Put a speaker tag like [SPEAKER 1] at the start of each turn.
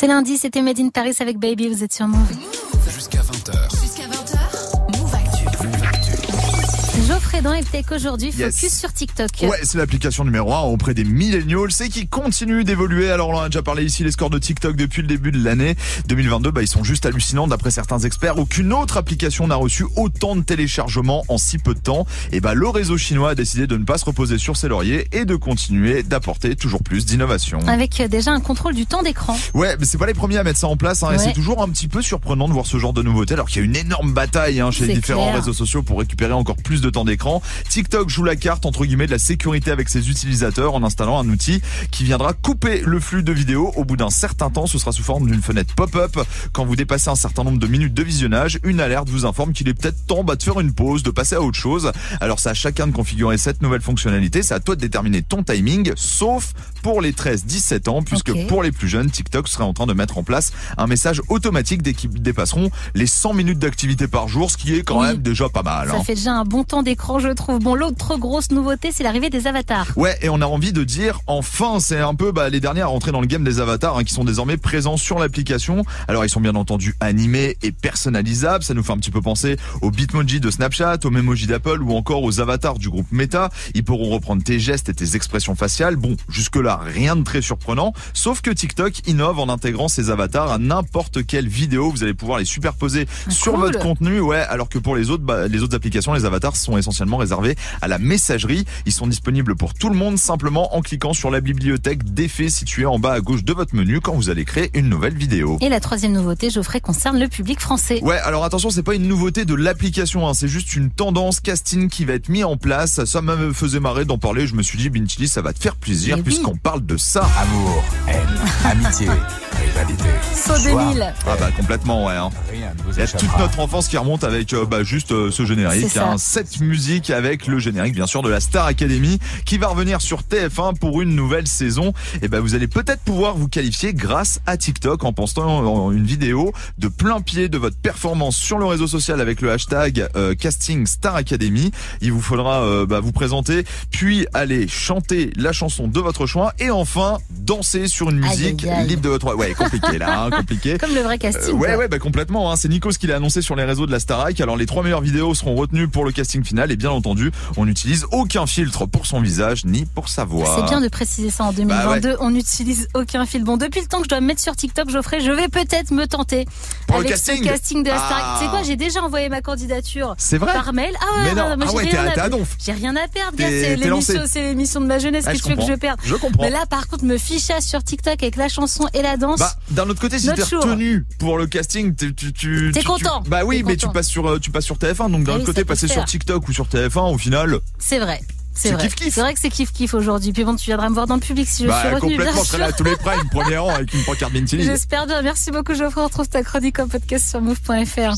[SPEAKER 1] C'est lundi, c'était Made in Paris avec Baby, vous êtes sur Move.
[SPEAKER 2] Jusqu'à 20h.
[SPEAKER 1] Geoffrey dans Tech aujourd'hui,
[SPEAKER 2] Yes.
[SPEAKER 1] focus sur TikTok.
[SPEAKER 2] Ouais, c'est l'application numéro 1 auprès des millennials, c'est qui continue d'évoluer. Alors on en a déjà parlé ici, les scores de TikTok depuis le début de l'année 2022, bah, ils sont juste hallucinants d'après certains experts. Aucune autre application n'a reçu autant de téléchargements en si peu de temps. Et bah le réseau chinois a décidé de ne pas se reposer sur ses lauriers et de continuer d'apporter toujours plus d'innovation.
[SPEAKER 1] Avec euh, déjà un contrôle du temps d'écran.
[SPEAKER 2] Ouais, mais c'est pas les premiers à mettre ça en place. Hein, et c'est toujours un petit peu surprenant de voir ce genre de nouveauté, alors qu'il y a une énorme bataille hein, chez les différents
[SPEAKER 1] clair.
[SPEAKER 2] réseaux sociaux pour récupérer encore plus de temps d'écran. TikTok joue la carte entre guillemets de la sécurité avec ses utilisateurs en installant un outil qui viendra couper le flux de vidéos au bout d'un certain temps. Ce sera sous forme d'une fenêtre pop-up. Quand vous dépassez un certain nombre de minutes de visionnage, une alerte vous informe qu'il est peut-être temps bah, de faire une pause, de passer à autre chose. Alors c'est à chacun de configurer cette nouvelle fonctionnalité. C'est à toi de déterminer ton timing, sauf pour les 13-17 ans, puisque pour les plus jeunes, TikTok serait en train de mettre en place un message automatique dès qu'ils dépasseront les 100 minutes d'activité par jour, ce qui est quand
[SPEAKER 1] Oui.
[SPEAKER 2] même déjà pas mal.
[SPEAKER 1] Ça
[SPEAKER 2] hein.
[SPEAKER 1] fait déjà un bon temps d'écran, je trouve. Bon, l'autre grosse nouveauté, c'est l'arrivée des avatars.
[SPEAKER 2] Ouais, et on a envie de dire enfin, c'est un peu bah, les derniers à rentrer dans le game des avatars hein, qui sont désormais présents sur l'application. Alors ils sont bien entendu animés et personnalisables, ça nous fait un petit peu penser aux Bitmoji de Snapchat, aux Memoji d'Apple ou encore aux avatars du groupe Meta. Ils pourront reprendre tes gestes et tes expressions faciales. Bon, jusque-là, rien de très surprenant, sauf que TikTok innove en intégrant ces avatars à n'importe quelle vidéo. Vous allez pouvoir les superposer sur
[SPEAKER 1] cool.
[SPEAKER 2] votre contenu, ouais, alors que pour les autres, bah, les autres applications, les avatars sont essentiellement réservés à la messagerie. Ils sont disponibles pour tout le monde simplement en cliquant sur la bibliothèque d'effets située en bas à gauche de votre menu quand vous allez créer une nouvelle vidéo.
[SPEAKER 1] Et la troisième nouveauté, Geoffrey, concerne le public français.
[SPEAKER 2] Ouais, alors attention, c'est pas une nouveauté de l'application, hein, c'est juste une tendance casting qui va être mis en place. Ça me faisait marrer d'en parler. Je me suis dit, Bintili, ça va te faire plaisir
[SPEAKER 1] oui.
[SPEAKER 2] puisqu'on parle de ça.
[SPEAKER 3] Amour, haine, amitié, rivalité.
[SPEAKER 1] Saut
[SPEAKER 3] joie.
[SPEAKER 1] 2000.
[SPEAKER 2] Ah bah complètement, ouais. hein.
[SPEAKER 3] Vous
[SPEAKER 2] Il y a toute notre enfance qui remonte avec euh, bah, juste euh, ce générique, hein, cette musique avec le générique bien sûr de la Star Academy qui va revenir sur TF1 pour une nouvelle saison. Et ben vous allez peut-être pouvoir vous qualifier grâce à TikTok en postant en- une vidéo de plein pied de votre performance sur le réseau social avec le hashtag euh, casting Star Academy. Il vous faudra euh, bah, vous présenter, puis aller chanter la chanson de votre choix et enfin danser sur une
[SPEAKER 1] Aïe,
[SPEAKER 2] musique
[SPEAKER 1] aïe, aïe.
[SPEAKER 2] libre de votre ouais compliqué là, hein, compliqué.
[SPEAKER 1] Comme le vrai
[SPEAKER 2] Euh,
[SPEAKER 1] casting.
[SPEAKER 2] ouais,
[SPEAKER 1] quoi.
[SPEAKER 2] ouais, bah complètement. Hein. C'est Nikos qui l'a annoncé sur les réseaux de la Starac. Alors les trois meilleures vidéos seront retenues pour le casting final et bien entendu, on n'utilise aucun filtre pour son visage ni pour sa voix.
[SPEAKER 1] C'est bien de préciser ça en 2022. On n'utilise aucun fil. Bon, depuis le temps que je dois me mettre sur TikTok, Geoffrey, je vais peut-être me tenter
[SPEAKER 2] Pour le
[SPEAKER 1] avec
[SPEAKER 2] casting
[SPEAKER 1] ce casting de la Star.
[SPEAKER 2] Ah.
[SPEAKER 1] Tu sais quoi, j'ai déjà envoyé ma candidature
[SPEAKER 2] C'est vrai
[SPEAKER 1] par mail. Ah ouais,
[SPEAKER 2] non,
[SPEAKER 1] moi,
[SPEAKER 2] ah
[SPEAKER 1] j'ai
[SPEAKER 2] ouais,
[SPEAKER 1] rien
[SPEAKER 2] t'es
[SPEAKER 1] à. J'ai rien à perdre. C'est l'émission, de ma jeunesse.
[SPEAKER 2] Ah, je
[SPEAKER 1] que tu veux que je perde
[SPEAKER 2] Je comprends.
[SPEAKER 1] Mais là, par contre, me fichasse sur TikTok avec la chanson et la danse.
[SPEAKER 2] Bah, d'un autre côté, si t'es retenu pour le casting, t'es- tu, tu,
[SPEAKER 1] T'es
[SPEAKER 2] tu-
[SPEAKER 1] content.
[SPEAKER 2] tu- bah oui,
[SPEAKER 1] T'es
[SPEAKER 2] mais tu
[SPEAKER 1] content.
[SPEAKER 2] passes sur, euh, tu passes sur TF1. Donc d'un
[SPEAKER 1] Ah
[SPEAKER 2] autre côté, passer
[SPEAKER 1] se
[SPEAKER 2] sur. TikTok ou sur TF1, au final,
[SPEAKER 1] c'est vrai. C'est
[SPEAKER 2] C'est
[SPEAKER 1] vrai.
[SPEAKER 2] kiff-kiff.
[SPEAKER 1] C'est vrai que c'est kiff kiff aujourd'hui. Puis bon, tu viendras me voir dans le public si je suis
[SPEAKER 2] bah
[SPEAKER 1] retenue, bien
[SPEAKER 2] complètement, je serai là à tous les primes, premier rang avec une pancarte Bintili.
[SPEAKER 1] J'espère bien. Merci beaucoup, Geoffrey. On retrouve ta chronique en podcast sur move.fr.